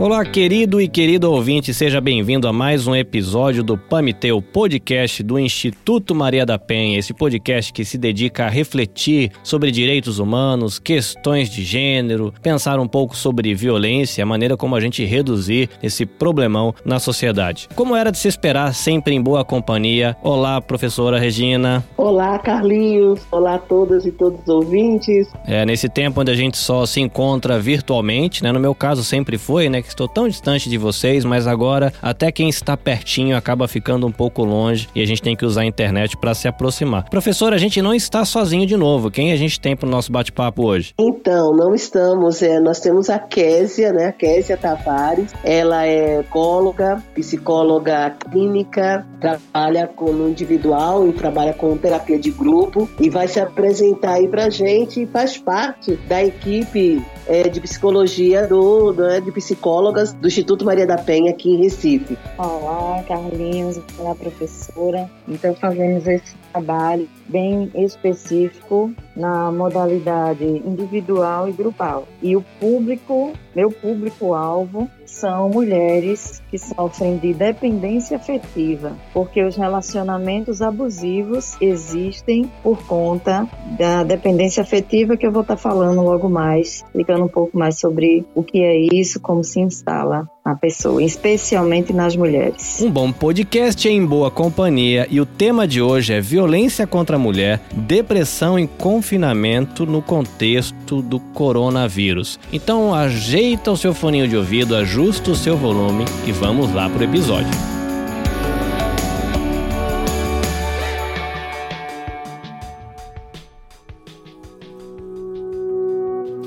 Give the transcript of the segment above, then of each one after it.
Olá, querido e querido ouvinte, seja bem-vindo a mais um episódio do Pamiteu, podcast do Instituto Maria da Penha. Esse podcast que se dedica a refletir sobre direitos humanos, questões de gênero, pensar um pouco sobre violência, a maneira como a gente reduzir esse problemão na sociedade. Como era de se esperar, sempre em boa companhia. Olá, professora Regina. Olá, Carlinhos. Olá a todas e todos os ouvintes. É, nesse tempo onde a gente só se encontra virtualmente, né? No meu caso sempre foi, né? Que estou tão distante de vocês, mas agora até quem está pertinho acaba ficando um pouco longe e a gente tem que usar a internet para se aproximar. Professor, a gente não está sozinho de novo. Quem a gente tem para o nosso bate-papo hoje? Então, não estamos. É, nós temos a Késia, né? A Késia Tavares. Ela é psicóloga, psicóloga clínica, trabalha com individual e trabalha com terapia de grupo e vai se apresentar aí pra gente e faz parte da equipe é, de psicologia do, do, né, de psicólogas do Instituto Maria da Penha aqui em Recife. Olá, Carlinhos, olá, professora. Então fazemos esse trabalho bem específico na modalidade individual e grupal. E o público, meu público-alvo, são mulheres que sofrem de dependência afetiva, porque os relacionamentos abusivos existem por conta da dependência afetiva que eu vou estar falando logo mais, explicando um pouco mais sobre o que é isso, como se instala a pessoa, especialmente nas mulheres. Um bom podcast em boa companhia e o tema de hoje é violência contra a mulher, depressão e confinamento no contexto do coronavírus. Então ajeita o seu foninho de ouvido, ajusta o seu volume e vamos lá pro episódio.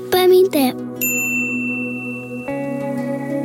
Paminté.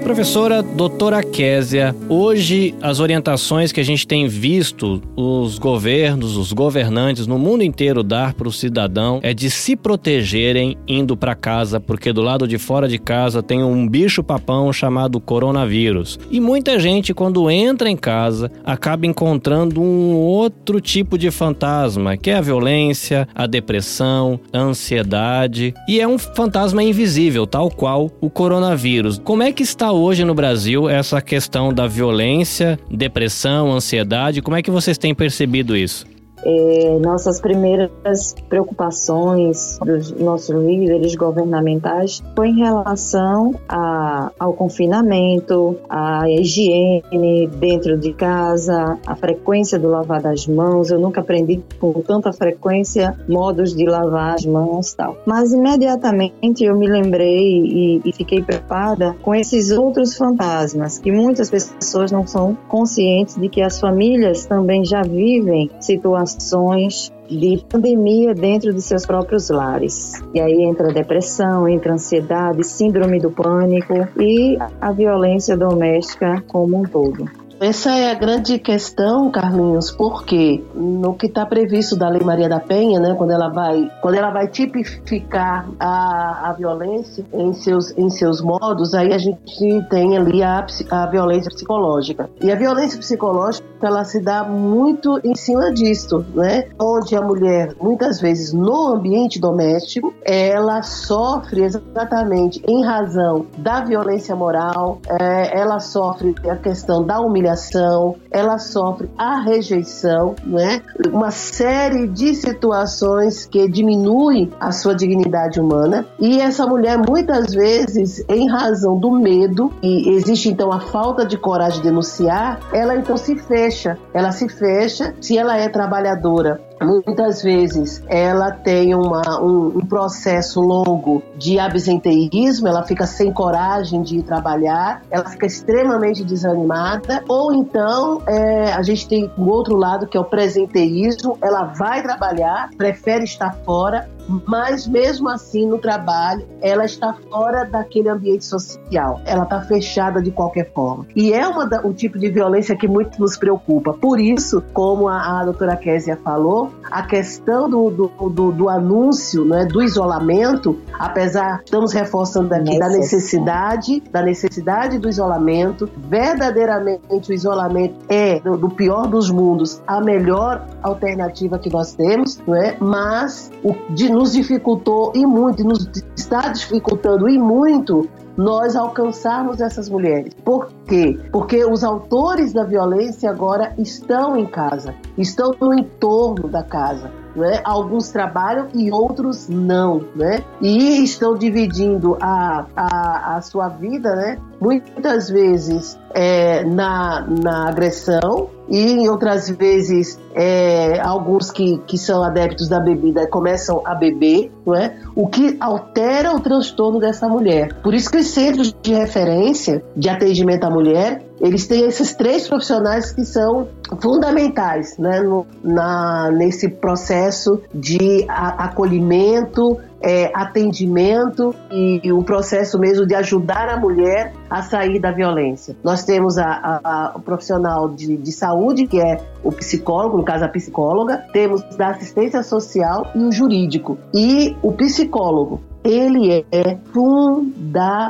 Professora doutora Késia, hoje as orientações que a gente tem visto os governos, os governantes no mundo inteiro dar para o cidadão é de se protegerem indo para casa, porque do lado de fora de casa tem um bicho papão chamado coronavírus. E muita gente quando entra em casa acaba encontrando um outro tipo de fantasma, que é a violência, a depressão, a ansiedade, e é um fantasma invisível, tal qual o coronavírus. Como é que está hoje no Brasil essa questão da violência, depressão, ansiedade? Como é que vocês têm percebido isso? É, nossas primeiras preocupações dos nossos líderes governamentais foi em relação a, ao confinamento, à higiene dentro de casa, a frequência do lavar das mãos. Eu nunca aprendi com tanta frequência modos de lavar as mãos tal. Mas imediatamente eu me lembrei e, e fiquei preocupada com esses outros fantasmas que muitas pessoas não são conscientes de que as famílias também já vivem situações situações de pandemia dentro de seus próprios lares. E aí entra depressão, entra ansiedade, síndrome do pânico e a violência doméstica como um todo. Essa é a grande questão, Carlinhos, porque no que está previsto da Lei Maria da Penha, né, quando ela vai, quando ela vai tipificar a, a violência em seus, em seus modos, aí a gente tem ali a, a violência psicológica. E a violência psicológica ela se dá muito em cima disto, né? Onde a mulher, muitas vezes no ambiente doméstico, ela sofre exatamente em razão da violência moral, é, ela sofre a questão da humilhação humilhação, ela sofre a rejeição, né? Uma série de situações que diminuem a sua dignidade humana. E essa mulher, muitas vezes, em razão do medo, e existe então a falta de coragem de denunciar, ela então se fecha. Ela se fecha. Se ela é trabalhadora, Muitas vezes ela tem uma, um, um, processo longo de absenteísmo, ela fica sem coragem de ir trabalhar, ela fica extremamente desanimada, ou então é, a gente tem o outro lado que é o presenteísmo, ela vai trabalhar, prefere estar fora, mas mesmo assim no trabalho ela está fora daquele ambiente social, ela está fechada de qualquer forma. E é uma da, o tipo de violência que muito nos preocupa. Por isso, como a, a doutora Késia falou, a questão do, do, do, do anúncio, né, do isolamento, apesar, estamos reforçando aqui da necessidade, da necessidade do isolamento, verdadeiramente o isolamento é, do, do pior dos mundos, a melhor alternativa que nós temos, não é? mas o, de, nos dificultou e muito, nos está dificultando e muito nós alcançarmos essas mulheres. Por quê? Porque os autores da violência agora estão em casa, estão no entorno da casa. Né? Alguns trabalham e outros não, né? E estão dividindo a, a, a sua vida, né? Muitas vezes é, na, na agressão e em outras vezes é, alguns que, que são adeptos da bebida começam a beber, não é? o que altera o transtorno dessa mulher. Por isso que os centros de referência de atendimento à mulher eles têm esses três profissionais que são fundamentais né, no, na, nesse processo de a, acolhimento, é, atendimento e o processo mesmo de ajudar a mulher a sair da violência. Nós temos a, a, a, o profissional de, de saúde, que é o psicólogo, no caso a psicóloga, temos da assistência social e o jurídico. E o psicólogo, ele é fundamental,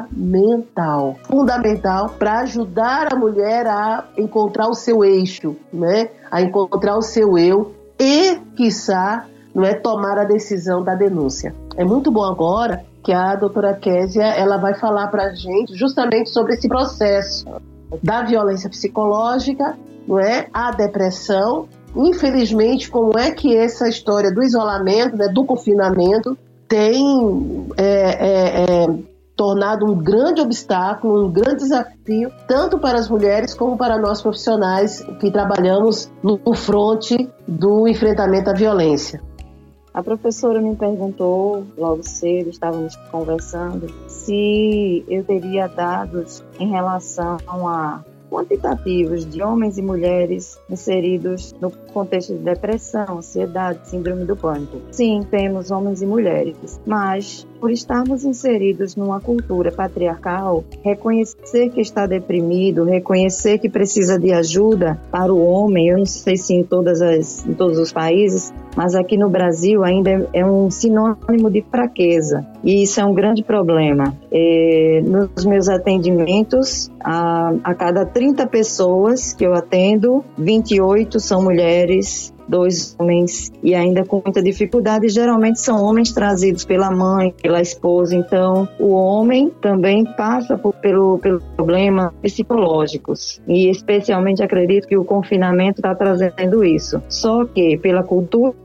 fundamental para ajudar a mulher a encontrar o seu eixo, né? A encontrar o seu eu e, quiçá, não é tomar a decisão da denúncia. É muito bom agora que a doutora Késia ela vai falar para a gente justamente sobre esse processo da violência psicológica, não é? A depressão, infelizmente, como é que essa história do isolamento, né, do confinamento, tem é, é, é, tornado um grande obstáculo, um grande desafio, tanto para as mulheres como para nós profissionais que trabalhamos no fronte do enfrentamento à violência. A professora me perguntou logo cedo, estávamos conversando, se eu teria dados em relação a quantitativos de homens e mulheres inseridos no contexto de depressão, ansiedade, síndrome do pânico. Sim, temos homens e mulheres, mas por estarmos inseridos numa cultura patriarcal, reconhecer que está deprimido, reconhecer que precisa de ajuda para o homem, eu não sei se em, todas as, em todos os países, mas aqui no Brasil ainda é um sinônimo de fraqueza e isso é um grande problema. É, nos meus atendimentos, a, a cada 30 pessoas que eu atendo, 28 são mulheres dois homens e ainda com muita dificuldade. Geralmente são homens trazidos pela mãe, pela esposa. Então, o homem também passa por, pelo, pelo problemas psicológicos e especialmente acredito que o confinamento está trazendo isso. Só que pela cultura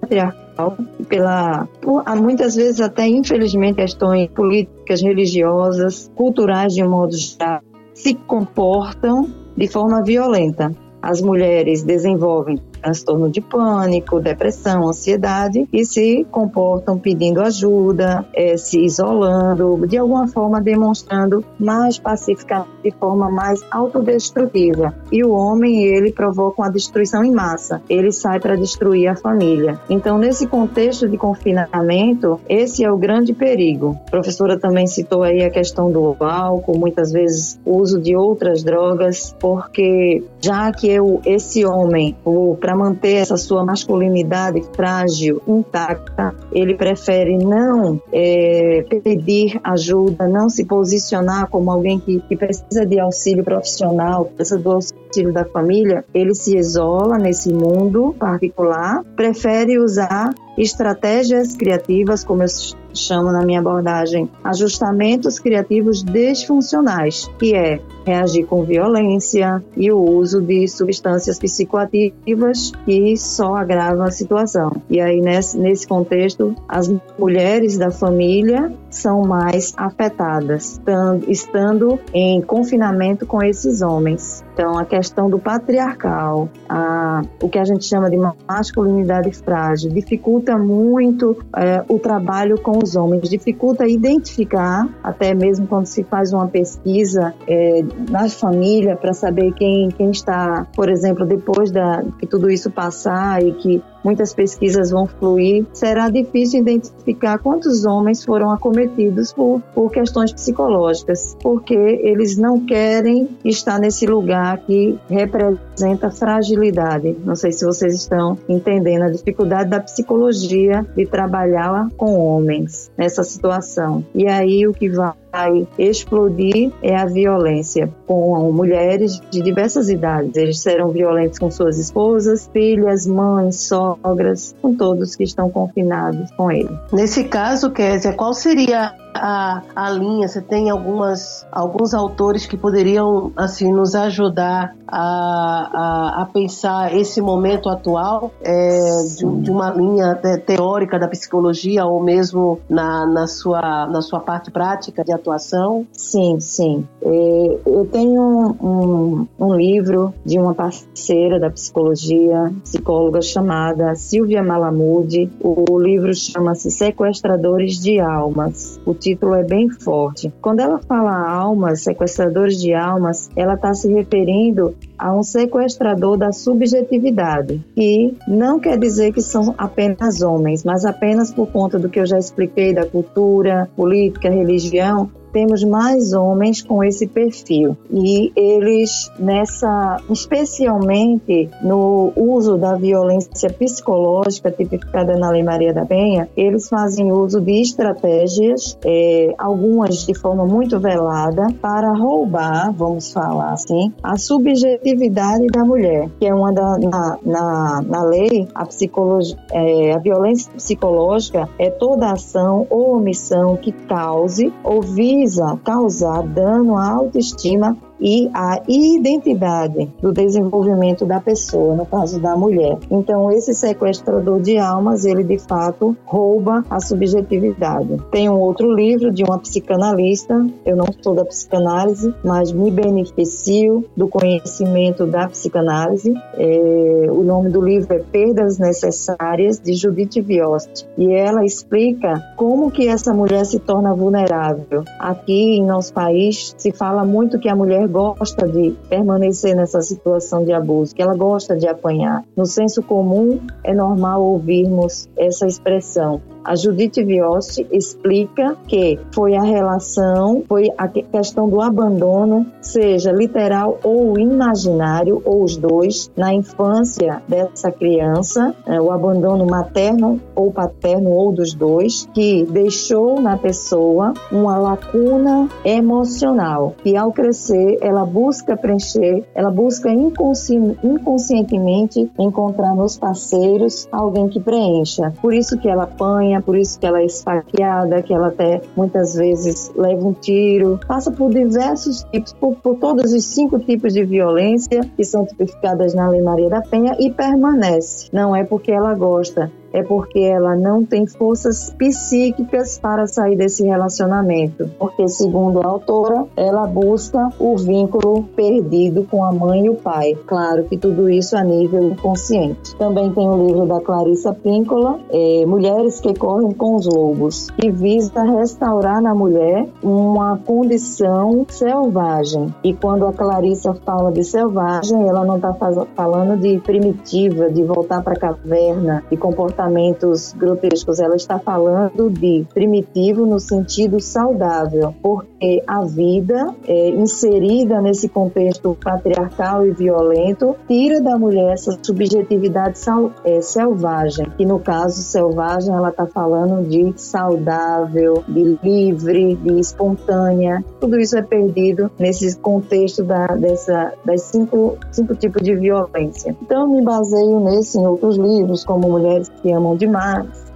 pela há muitas vezes até infelizmente questões políticas, religiosas, culturais de um modo geral se comportam de forma violenta. As mulheres desenvolvem transtorno de pânico, depressão, ansiedade e se comportam pedindo ajuda, é, se isolando, de alguma forma demonstrando mais pacificamente, de forma mais autodestrutiva. E o homem, ele provoca uma destruição em massa, ele sai para destruir a família. Então, nesse contexto de confinamento, esse é o grande perigo. A professora também citou aí a questão do álcool, muitas vezes o uso de outras drogas, porque já que eu, esse homem, para para manter essa sua masculinidade frágil, intacta, ele prefere não é, pedir ajuda, não se posicionar como alguém que, que precisa de auxílio profissional, precisa do auxílio da família, ele se isola nesse mundo particular, prefere usar estratégias criativas, como eu chamo na minha abordagem, ajustamentos criativos desfuncionais, que é reagir com violência e o uso de substâncias psicoativas que só agravam a situação. E aí, nesse, nesse contexto, as mulheres da família são mais afetadas, estando, em confinamento com esses homens. Então, a questão do patriarcal, a, o que a gente chama de masculinidade frágil, dificulta muito é, o trabalho com os homens, dificulta identificar, até mesmo quando se faz uma pesquisa é, na família para saber quem, quem está, por exemplo, depois da, que tudo isso passar e que muitas pesquisas vão fluir, será difícil identificar quantos homens foram acometidos por, por questões psicológicas, porque eles não querem estar nesse lugar que representa fragilidade. Não sei se vocês estão entendendo a dificuldade da psicologia de trabalhar com homens nessa situação. E aí o que vai vai explodir é a violência com mulheres de diversas idades. Eles serão violentos com suas esposas, filhas, mães, sogras, com todos que estão confinados com ele. Nesse caso, Késia, qual seria a, a linha, você tem algumas, alguns autores que poderiam assim nos ajudar a, a, a pensar esse momento atual é, de, de, uma linha teórica da psicologia ou mesmo na, na, sua, na sua parte prática de atuação? Sim, sim. É, eu tenho um, um livro de uma parceira da psicologia, psicóloga chamada Silvia Malamude. O livro chama-se Sequestradores de Almas. O título é bem forte. Quando ela fala almas, sequestradores de almas, ela está se referindo a um sequestrador da subjetividade, que não quer dizer que são apenas homens, mas apenas por conta do que eu já expliquei da cultura, política, religião, temos mais homens com esse perfil. E eles nessa, especialmente no uso da violência psicológica tipificada na Lei Maria da Penha, eles fazem uso de estratégias, é, algumas de forma muito velada, para roubar, vamos falar assim, a subjetividade da mulher, que é uma da na, na, na lei a psicologia, é, a violência psicológica é toda ação ou omissão que cause ou vise causar dano à autoestima e a identidade do desenvolvimento da pessoa, no caso da mulher. Então, esse sequestrador de almas, ele de fato rouba a subjetividade. Tem um outro livro de uma psicanalista, eu não sou da psicanálise, mas me beneficio do conhecimento da psicanálise. É, o nome do livro é Perdas Necessárias, de Judith Viost. E ela explica como que essa mulher se torna vulnerável. Aqui em nosso país se fala muito que a mulher gosta de permanecer nessa situação de abuso, que ela gosta de apanhar. No senso comum, é normal ouvirmos essa expressão. A Judith Viosti explica que foi a relação, foi a questão do abandono, seja literal ou imaginário, ou os dois, na infância dessa criança, é, o abandono materno ou paterno, ou dos dois, que deixou na pessoa uma lacuna emocional, e ao crescer ela busca preencher, ela busca inconsci inconscientemente encontrar nos parceiros alguém que preencha. Por isso que ela apanha por isso que ela é esfaqueada, que ela até muitas vezes leva um tiro, passa por diversos tipos, por, por todos os cinco tipos de violência que são tipificadas na Lei Maria da Penha e permanece. Não é porque ela gosta, é porque ela não tem forças psíquicas para sair desse relacionamento. Porque, segundo a autora, ela busca o vínculo perdido com a mãe e o pai. Claro que tudo isso a nível inconsciente. Também tem o livro da Clarissa Píncola, é, Mulheres que Correm com os Lobos, que visa restaurar na mulher uma condição selvagem. E quando a Clarissa fala de selvagem, ela não está falando de primitiva, de voltar para a caverna, de comportamento comportamentos grotescos, ela está falando de primitivo no sentido saudável, porque a vida é, inserida nesse contexto patriarcal e violento tira da mulher essa subjetividade sal, é, selvagem, que no caso selvagem ela está falando de saudável, de livre, de espontânea. Tudo isso é perdido nesse contexto da, dessa, das cinco, cinco tipos de violência. Então, me baseio nesse em outros livros, como Mulheres que amam demais,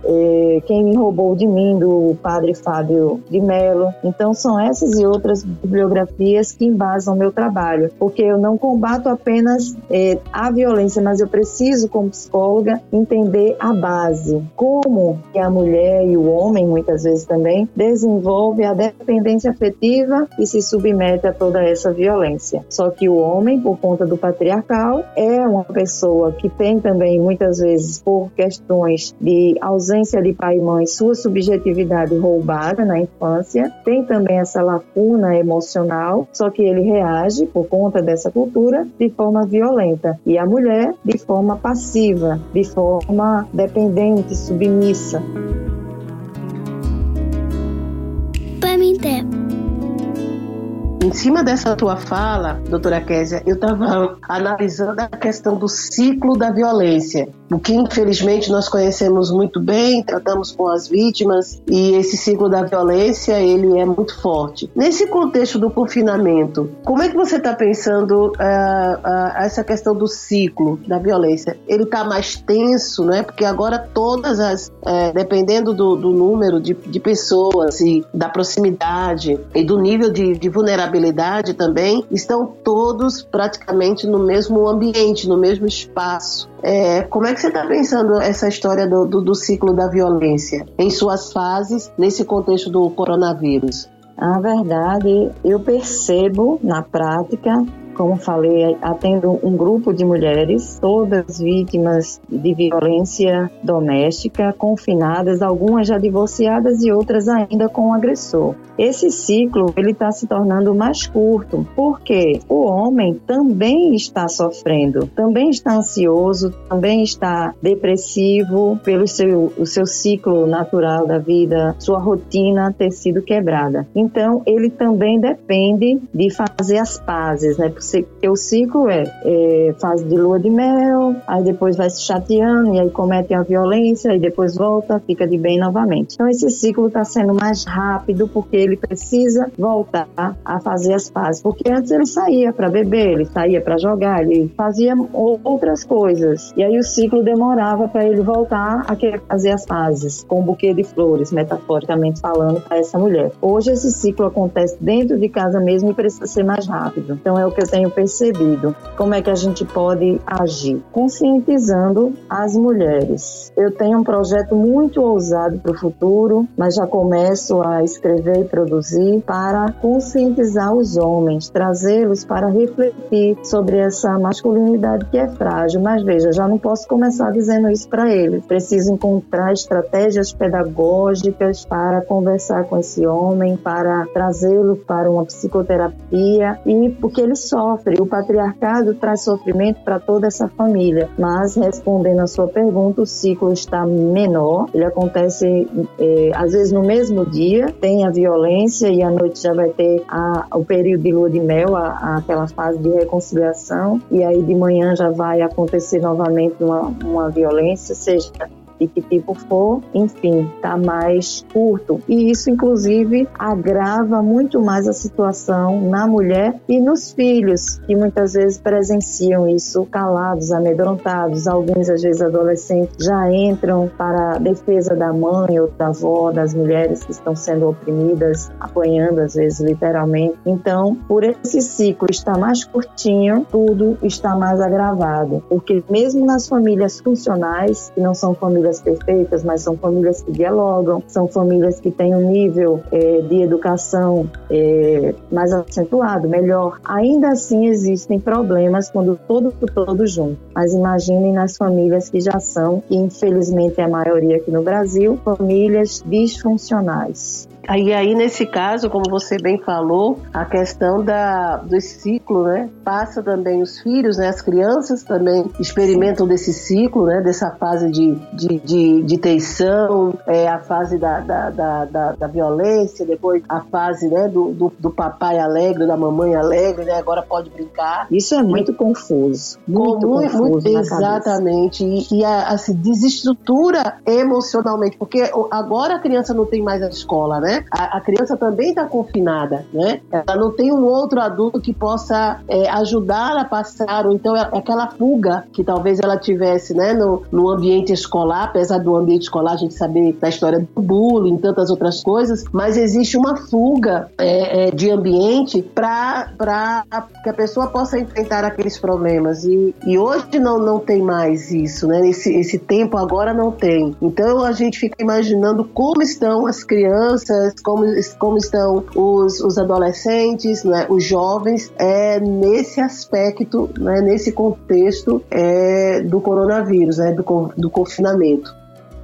Quem Me Roubou de Mim, do padre Fábio de Mello. Então, são essas e outras bibliografias que embasam o meu trabalho, porque eu não combato apenas é, a violência, mas eu preciso, como psicóloga, entender a base. Como que a mulher e o homem, muitas vezes também, desenvolve a dependência afetiva e se submete a toda essa violência. Só que o homem, por conta do patriarcal, é uma pessoa que tem também, muitas vezes, por questões de ausência ausência de pai e mãe, sua subjetividade roubada na infância, tem também essa lacuna emocional, só que ele reage por conta dessa cultura de forma violenta e a mulher de forma passiva, de forma dependente, submissa. Em cima dessa tua fala, doutora Késia, eu estava analisando a questão do ciclo da violência, o que infelizmente nós conhecemos muito bem, tratamos com as vítimas e esse ciclo da violência ele é muito forte. Nesse contexto do confinamento, como é que você está pensando uh, uh, essa questão do ciclo da violência? Ele está mais tenso, né? Porque agora todas as, uh, dependendo do, do número de, de, pessoas e da proximidade e do nível de, de vulnerabilidade também, estão todos praticamente no mesmo ambiente, no mesmo espaço. É, como é que você está pensando essa história do, do, do ciclo da violência em suas fases nesse contexto do coronavírus? A verdade, eu percebo na prática como falei, atendo um grupo de mulheres, todas vítimas de violência doméstica, confinadas, algumas já divorciadas e outras ainda com o agressor. Esse ciclo ele está se tornando mais curto, porque o homem também está sofrendo, também está ansioso, também está depressivo pelo seu, o seu ciclo natural da vida, sua rotina ter sido quebrada. Então ele também depende de fazer as pazes, né? Porque o ciclo é, é fase de lua de mel, aí depois vai se chateando e aí comete a violência e depois volta, fica de bem novamente. Então esse ciclo está sendo mais rápido porque ele precisa voltar a fazer as pazes. Porque antes ele saía para beber, ele saía para jogar, ele fazia outras coisas. E aí o ciclo demorava para ele voltar a querer fazer as pazes com um buquê de flores, metaforicamente falando, para essa mulher. Hoje esse ciclo acontece dentro de casa mesmo e precisa ser mais rápido. Então é o que eu tenho percebido. Como é que a gente pode agir? Conscientizando as mulheres. Eu tenho um projeto muito ousado para o futuro, mas já começo a escrever e produzir para conscientizar os homens, trazê-los para refletir sobre essa masculinidade que é frágil. Mas veja, já não posso começar dizendo isso para eles. Preciso encontrar estratégias pedagógicas para conversar com esse homem, para trazê-lo para uma psicoterapia e porque ele sofre. O patriarcado traz sofrimento para toda essa família. Mas respondendo a sua pergunta, o ciclo está menor. Ele acontece é, às vezes no mesmo dia. Tem a violência e à noite já vai ter a, o período de lua de mel, a, a, aquela fase de reconciliação. E aí de manhã já vai acontecer novamente uma, uma violência, seja de que tipo for, enfim, está mais curto. E isso, inclusive, agrava muito mais a situação na mulher e nos filhos, que muitas vezes presenciam isso calados, amedrontados. Alguns, às vezes, adolescentes já entram para a defesa da mãe ou da avó, das mulheres que estão sendo oprimidas, apanhando, às vezes, literalmente. Então, por esse ciclo estar mais curtinho, tudo está mais agravado. Porque mesmo nas famílias funcionais, que não são famílias famílias perfeitas, mas são famílias que dialogam, são famílias que têm um nível é, de educação é, mais acentuado, melhor. Ainda assim existem problemas quando todo todo junto. Mas imaginem nas famílias que já são, e infelizmente é a maioria aqui no Brasil, famílias disfuncionais. Aí, aí, nesse caso, como você bem falou, a questão da, do ciclo, né? Passa também os filhos, né? As crianças também experimentam desse ciclo, né? Dessa fase de, de, de, de tensão, é, a fase da, da, da, da, da violência, depois a fase né, do, do, do, papai alegre, da mamãe alegre, né? Agora pode brincar. Isso é muito confuso. Muito, muito confuso. Muito, exatamente. E, e a, assim, desestrutura emocionalmente, porque agora a criança não tem mais a escola, né? A, a criança também está confinada, né? Ela não tem um outro adulto que possa é, ajudar a passar, ou então é aquela fuga que talvez ela tivesse, né, no, no ambiente escolar, apesar do ambiente escolar a gente saber da história do bullying, tantas outras coisas, mas existe uma fuga é, é, de ambiente para que a pessoa possa enfrentar aqueles problemas. E, e hoje não, não tem mais isso, né? Esse, esse tempo agora não tem. Então a gente fica imaginando como estão as crianças como, como estão os, os adolescentes, né, os jovens, é, nesse aspecto, né, nesse contexto é, do coronavírus, né, do, do confinamento.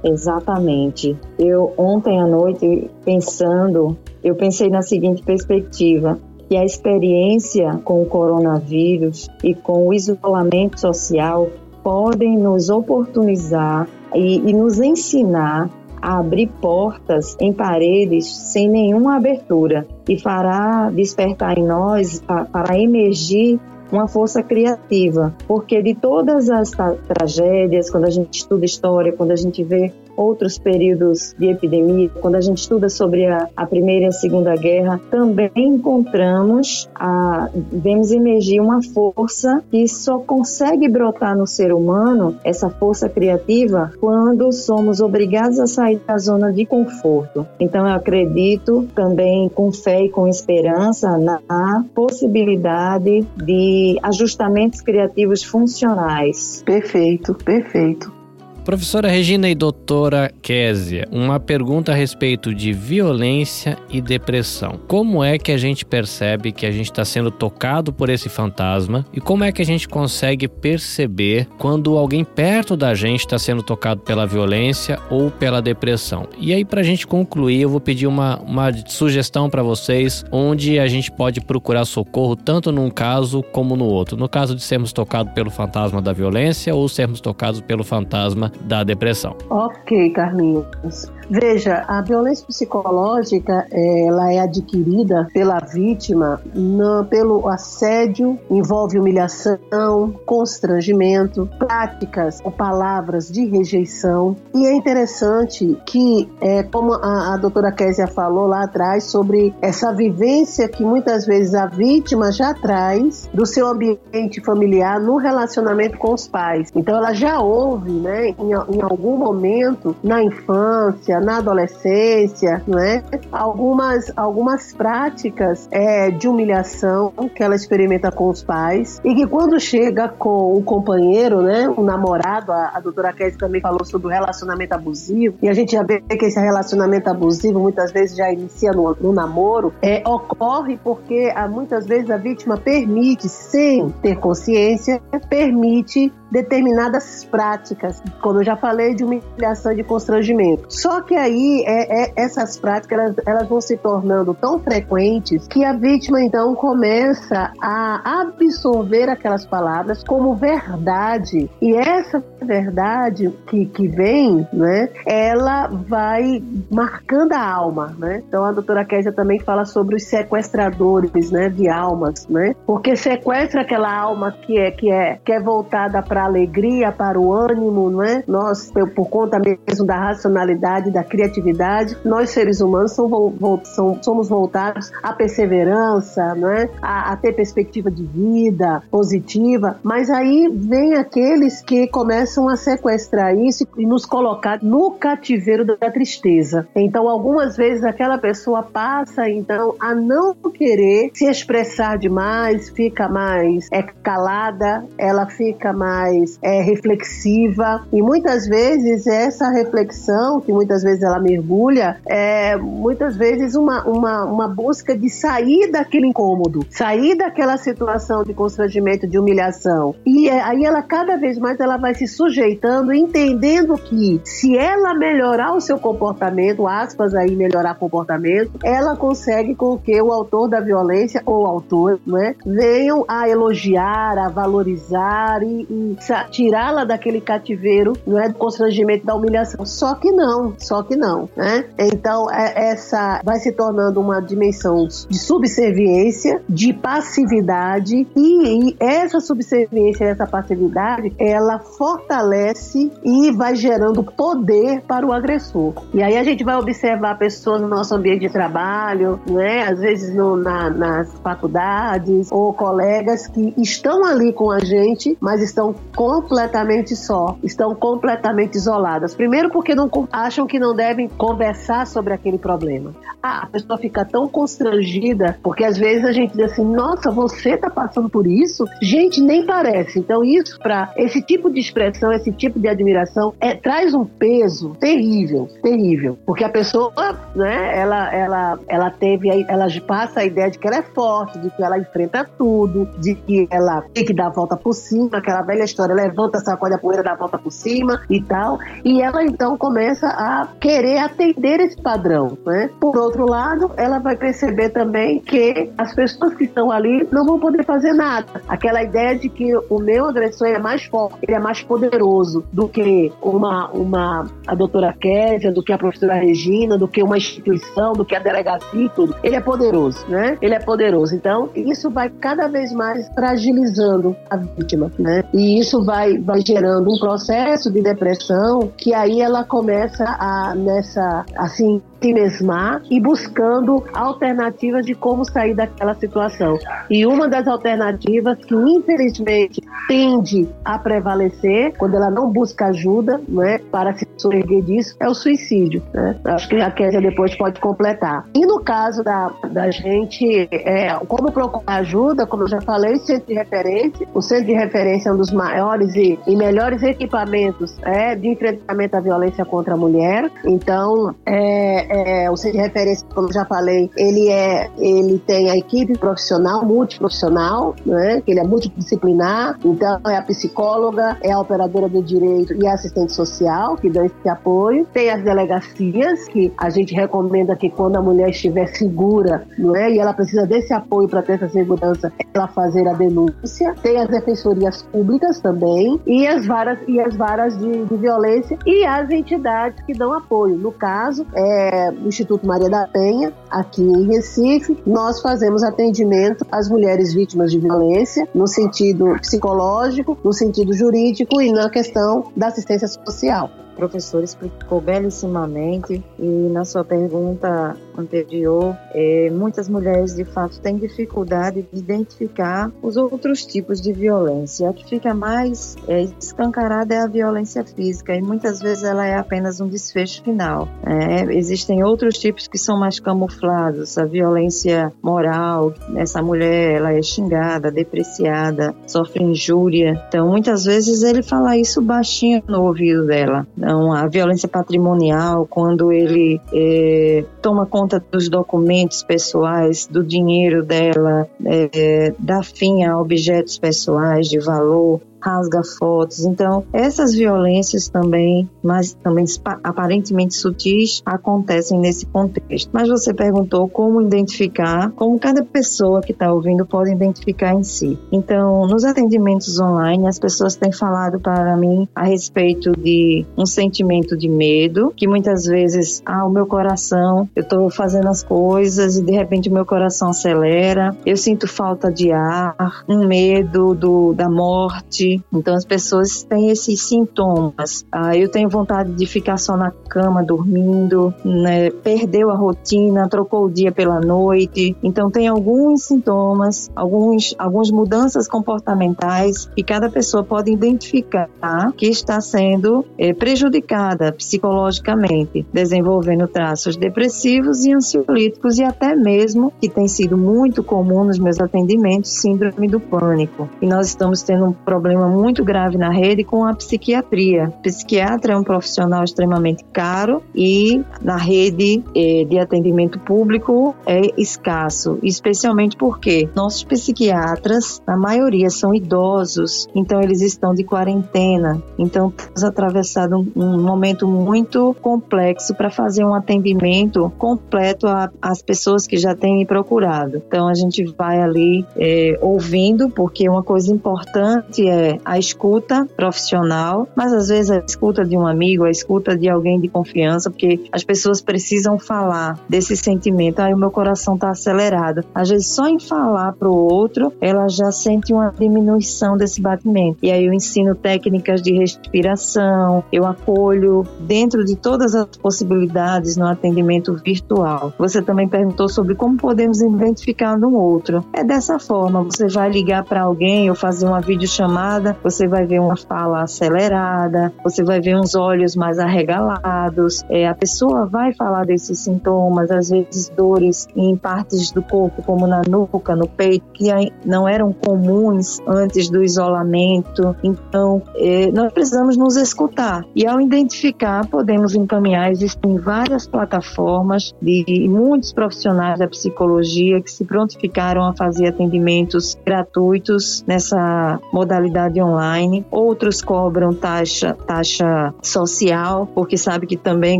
Exatamente. Eu ontem à noite pensando, eu pensei na seguinte perspectiva, que a experiência com o coronavírus e com o isolamento social podem nos oportunizar e, e nos ensinar a abrir portas em paredes sem nenhuma abertura e fará despertar em nós, para emergir uma força criativa, porque de todas as tragédias, quando a gente estuda história, quando a gente vê outros períodos de epidemia, quando a gente estuda sobre a, a Primeira e a Segunda Guerra, também encontramos, a, vemos emergir uma força que só consegue brotar no ser humano, essa força criativa, quando somos obrigados a sair da zona de conforto. Então, eu acredito também com fé e com esperança na possibilidade de ajustamentos criativos funcionais. Perfeito, perfeito. Professora Regina e doutora Késia, uma pergunta a respeito de violência e depressão. Como é que a gente percebe que a gente está sendo tocado por esse fantasma e como é que a gente consegue perceber quando alguém perto da gente está sendo tocado pela violência ou pela depressão? E aí, para a gente concluir, eu vou pedir uma, uma sugestão para vocês onde a gente pode procurar socorro tanto num caso como no outro. No caso de sermos tocados pelo fantasma da violência ou sermos tocados pelo fantasma da depressão. Ok, Carlinhos. Veja, a violência psicológica ela é adquirida pela vítima no, pelo assédio, envolve humilhação, constrangimento, práticas ou palavras de rejeição. E é interessante que, é, como a, a doutora Késia falou lá atrás, sobre essa vivência que muitas vezes a vítima já traz do seu ambiente familiar no relacionamento com os pais. Então ela já ouve, né, em, em algum momento na infância, na adolescência, não é? Algumas, algumas práticas é, de humilhação que ela experimenta com os pais. E que quando chega com o companheiro, né, o namorado, a, a doutora Kézia também falou sobre o relacionamento abusivo. E a gente já vê que esse relacionamento abusivo muitas vezes já inicia no, no namoro, é, ocorre porque a, muitas vezes a vítima permite, sem ter consciência, permite determinadas práticas, como eu já falei, de humilhação e de constrangimento. Só que aí é, é, essas práticas elas, elas vão se tornando tão frequentes que a vítima então começa a absorver aquelas palavras como verdade. E essa verdade que, que vem, né, ela vai marcando a alma, né? Então a doutora Késia também fala sobre os sequestradores, né, de almas, né? Porque sequestra aquela alma que é que é que é voltada para alegria, para o ânimo, não é? Nós, por conta mesmo da racionalidade, da criatividade, nós seres humanos somos voltados à perseverança, não é? A, a ter perspectiva de vida positiva, mas aí vem aqueles que começam a sequestrar isso e nos colocar no cativeiro da tristeza. Então, algumas vezes aquela pessoa passa então a não querer se expressar demais, fica mais é calada, ela fica mais mais é, reflexiva e muitas vezes essa reflexão, que muitas vezes ela mergulha, é muitas vezes uma, uma, uma busca de sair daquele incômodo, sair daquela situação de constrangimento, de humilhação. E é, aí ela cada vez mais ela vai se sujeitando, entendendo que se ela melhorar o seu comportamento, aspas aí, melhorar comportamento, ela consegue com que o autor da violência ou autor, né, venham a elogiar, a valorizar e, e tirá-la daquele cativeiro, não é do constrangimento da humilhação. Só que não, só que não, né? Então é, essa vai se tornando uma dimensão de subserviência, de passividade e, e essa subserviência, essa passividade, ela fortalece e vai gerando poder para o agressor. E aí a gente vai observar pessoas no nosso ambiente de trabalho, né? Às vezes no, na, nas faculdades ou colegas que estão ali com a gente, mas estão completamente só, estão completamente isoladas. Primeiro, porque não acham que não devem conversar sobre aquele problema. Ah, a pessoa fica tão constrangida, porque às vezes a gente diz assim: nossa, você está passando por isso? Gente, nem parece. Então, isso, para esse tipo de expressão, esse tipo de admiração, é, traz um peso terrível, terrível. Porque a pessoa, né, ela, ela, ela teve, ela passa a ideia de que ela é forte, de que ela enfrenta tudo, de que ela tem que dar a volta por cima, aquela velha história, levanta, sacode a poeira, dá a volta por cima e tal. E ela então começa a querer atender esse padrão, né? Por outro lado, ela vai perceber também que as pessoas que estão ali não vão poder fazer nada. Aquela ideia de que o meu agressor é mais forte, ele é mais poderoso do que uma, uma a doutora Késia, do que a professora Regina, do que uma instituição, do que a delegacia e tudo. Ele é poderoso, né? Ele é poderoso. Então, isso vai cada vez mais fragilizando a vítima, né? E isso vai, vai gerando um processo de depressão que aí ela começa a, nessa, assim, se mesmar e buscando alternativas de como sair daquela situação. E uma das alternativas que infelizmente tende a prevalecer quando ela não busca ajuda, né, para se soerguer disso, é o suicídio. Né? Acho que a Késia depois pode completar. E no caso da, da gente, é, como procurar ajuda, como eu já falei, centro de referência. O centro de referência é um dos maiores e, e melhores equipamentos é, de enfrentamento à violência contra a mulher. Então, é, é, o centro de referência, como já falei, ele é, ele tem a equipe profissional, multiprofissional, né? Que ele é multidisciplinar. Então é a psicóloga, é a operadora do direito e a assistente social que dão esse apoio. Tem as delegacias que a gente recomenda que quando a mulher estiver segura, não é? E ela precisa desse apoio para ter essa segurança, ela fazer a denúncia. Tem as defensorias públicas também e as varas e as varas de, de violência e as entidades que dão apoio. No caso, é do Instituto Maria da Penha, aqui em Recife, nós fazemos atendimento às mulheres vítimas de violência no sentido psicológico, no sentido jurídico e na questão da assistência social. O professor explicou belíssimamente e na sua pergunta anterior, é, muitas mulheres de fato têm dificuldade de identificar os outros tipos de violência. A que fica mais é, escancarada é a violência física e muitas vezes ela é apenas um desfecho final. É, existem outros tipos que são mais camuflados, a violência moral, essa mulher ela é xingada, depreciada, sofre injúria. Então muitas vezes ele fala isso baixinho no ouvido dela. Então a violência patrimonial, quando ele é, toma conta conta dos documentos pessoais, do dinheiro dela, é, dá fim a objetos pessoais de valor, rasga fotos. Então, essas violências também, mas também aparentemente sutis, acontecem nesse contexto. Mas você perguntou como identificar, como cada pessoa que está ouvindo pode identificar em si. Então, nos atendimentos online, as pessoas têm falado para mim a respeito de um sentimento de medo, que muitas vezes, ah, o meu coração, eu estou fazendo as coisas e de repente o meu coração acelera, eu sinto falta de ar, um medo do, da morte, então as pessoas têm esses sintomas. Ah, eu tenho vontade de ficar só na cama dormindo, né? perdeu a rotina, trocou o dia pela noite. Então tem alguns sintomas, alguns, algumas mudanças comportamentais que cada pessoa pode identificar que está sendo é, prejudicada psicologicamente, desenvolvendo traços depressivos e ansiolíticos e até mesmo, que tem sido muito comum nos meus atendimentos, síndrome do pânico. E nós estamos tendo um problema problema muito grave na rede com a psiquiatria. O psiquiatra é um profissional extremamente caro e na rede eh, de atendimento público é escasso, especialmente porque nossos psiquiatras, na maioria, são idosos, então eles estão de quarentena. Então, temos atravessado um, momento muito complexo para fazer um atendimento completo às pessoas que já têm me procurado. Então, a gente vai ali eh, ouvindo, porque uma coisa importante é a escuta profissional, mas às vezes a escuta de um amigo, a escuta de alguém de confiança, porque as pessoas precisam falar desse sentimento. Aí o meu coração está acelerado. Às vezes só em falar para o outro, ela já sente uma diminuição desse batimento. E aí eu ensino técnicas de respiração, eu acolho dentro de todas as possibilidades no atendimento virtual. Você também perguntou sobre como podemos identificar um outro. É dessa forma, você vai ligar para alguém ou fazer uma videochamada você vai ver uma fala acelerada, você vai ver uns olhos mais arregalados. É, a pessoa vai falar desses sintomas, às vezes dores em partes do corpo, como na nuca, no peito, que não eram comuns antes do isolamento. Então, é, nós precisamos nos escutar. E ao identificar, podemos encaminhar. Existem várias plataformas de muitos profissionais da psicologia que se prontificaram a fazer atendimentos gratuitos nessa modalidade online, outros cobram taxa, taxa social, porque sabe que também,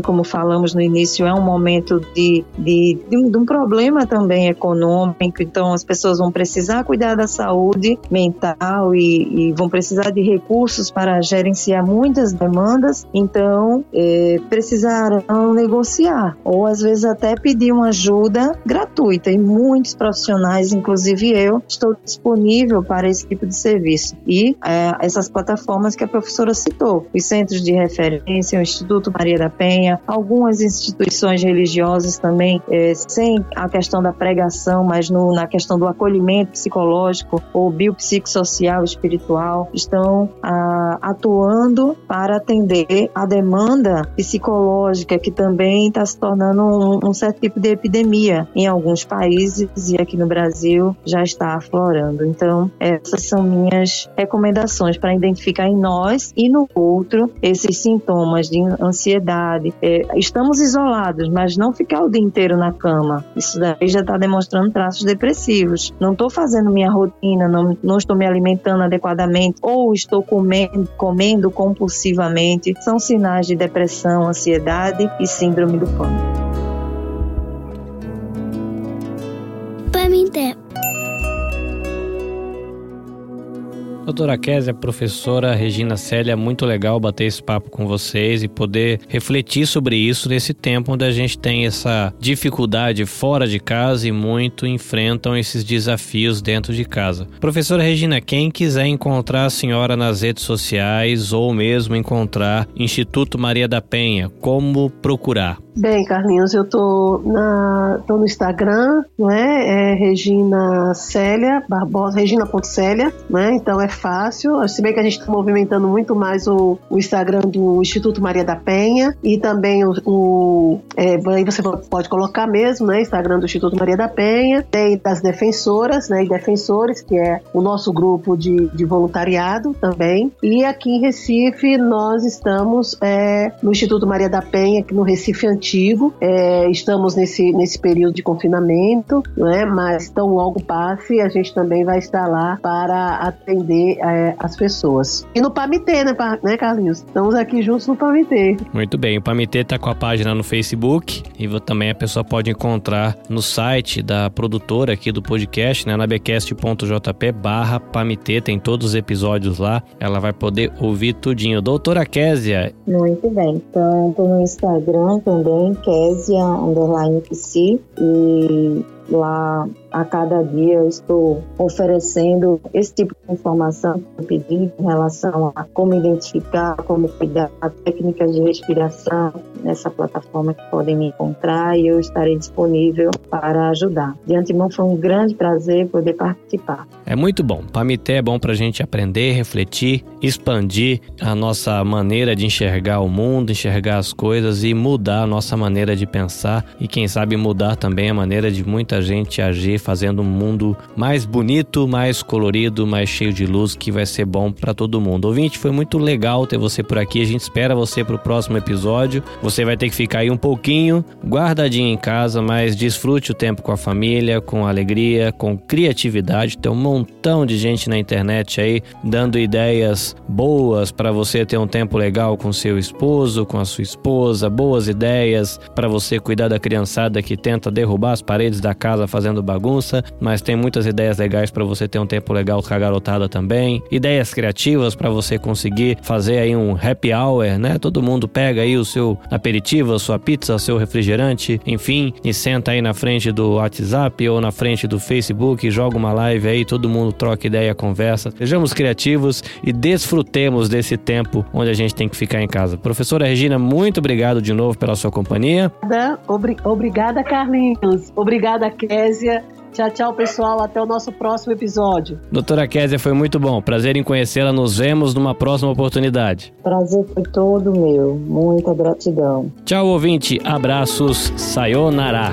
como falamos no início, é um momento de, de, de, um, de um problema também econômico, então as pessoas vão precisar cuidar da saúde mental e, e vão precisar de recursos para gerenciar muitas demandas, então é, precisarão negociar ou às vezes até pedir uma ajuda gratuita. E muitos profissionais, inclusive eu, estou disponível para esse tipo de serviço. E é, essas plataformas que a professora citou, os centros de referência, o Instituto Maria da Penha, algumas instituições religiosas também, é, sem a questão da pregação, mas no, na questão do acolhimento psicológico ou biopsicossocial espiritual, estão a, atuando para atender a demanda psicológica que também está se tornando um, um certo tipo de epidemia em alguns países e aqui no Brasil já está aflorando. Então, essas são minhas recomendações para identificar em nós e no outro esses sintomas de ansiedade. É, estamos isolados, mas não ficar o dia inteiro na cama. Isso daí já está demonstrando traços depressivos. Não estou fazendo minha rotina, não, não estou me alimentando adequadamente ou estou comendo, comendo compulsivamente. São sinais de depressão, ansiedade e síndrome do pânico. Pamité. Doutora Késia, professora Regina Célia, muito legal bater esse papo com vocês e poder refletir sobre isso nesse tempo onde a gente tem essa dificuldade fora de casa e muito enfrentam esses desafios dentro de casa. Professora Regina, quem quiser encontrar a senhora nas redes sociais ou mesmo encontrar Instituto Maria da Penha, como procurar? Bem, Carlinhos, eu tô, na, tô no Instagram, né? É Regina Célia, Barbosa, Regina.célia, né? Então é fácil. Se bem que a gente está movimentando muito mais o, o, Instagram do Instituto Maria da Penha e também o. o é, aí você pode colocar mesmo, né? Instagram do Instituto Maria da Penha, tem das defensoras, né? E defensores, que é o nosso grupo de, de voluntariado também. E aqui em Recife, nós estamos é, no Instituto Maria da Penha, aqui no Recife Antigo. É, estamos nesse, nesse período de confinamento, né? mas tão logo passe, a gente também vai estar lá para atender é, as pessoas. E no Pamitê, né, né, Carlinhos? Estamos aqui juntos no Pamitê. Muito bem, o Pamitê está com a página no Facebook e também a pessoa pode encontrar no site da produtora aqui do podcast, né, nabecast.jp barra Pamitê, tem todos os episódios lá, ela vai poder ouvir tudinho. Doutora Késia. Muito bem, então estou no Instagram também também, Késia Underline PC, e lá a cada dia eu estou oferecendo esse tipo de informação que em relação a como identificar, como cuidar, técnicas de respiração nessa plataforma que podem me encontrar e eu estarei disponível para ajudar. De antemão foi um grande prazer poder participar. É muito bom. Pamité é bom para a gente aprender, refletir, expandir a nossa maneira de enxergar o mundo, enxergar as coisas e mudar a nossa maneira de pensar e quem sabe mudar também a maneira de muita gente agir fazendo um mundo mais bonito, mais colorido, mais cheio de luz, que vai ser bom para todo mundo. Ouvinte, foi muito legal ter você por aqui. A gente espera você para o próximo episódio. Você vai ter que ficar aí um pouquinho guardadinho em casa, mas desfrute o tempo com a família, com alegria, com criatividade. Tem um montão de gente na internet aí dando ideias boas para você ter um tempo legal com seu esposo, com a sua esposa, boas ideias para você cuidar da criançada que tenta derrubar as paredes da casa fazendo bagunça mas tem muitas ideias legais para você ter um tempo legal com a garotada também. Ideias criativas para você conseguir fazer aí um happy hour, né? Todo mundo pega aí o seu aperitivo, a sua pizza, o seu refrigerante, enfim, e senta aí na frente do WhatsApp ou na frente do Facebook, joga uma live aí, todo mundo troca ideia, conversa. Sejamos criativos e desfrutemos desse tempo onde a gente tem que ficar em casa. Professora Regina, muito obrigado de novo pela sua companhia. Obrigada, Carlinhos. Obrigada, Késia. Tchau, tchau, pessoal. Até o nosso próximo episódio. Doutora Késia, foi muito bom. Prazer em conhecê-la. Nos vemos numa próxima oportunidade. Prazer foi todo meu. Muita gratidão. Tchau, ouvinte. Abraços. Sayonara.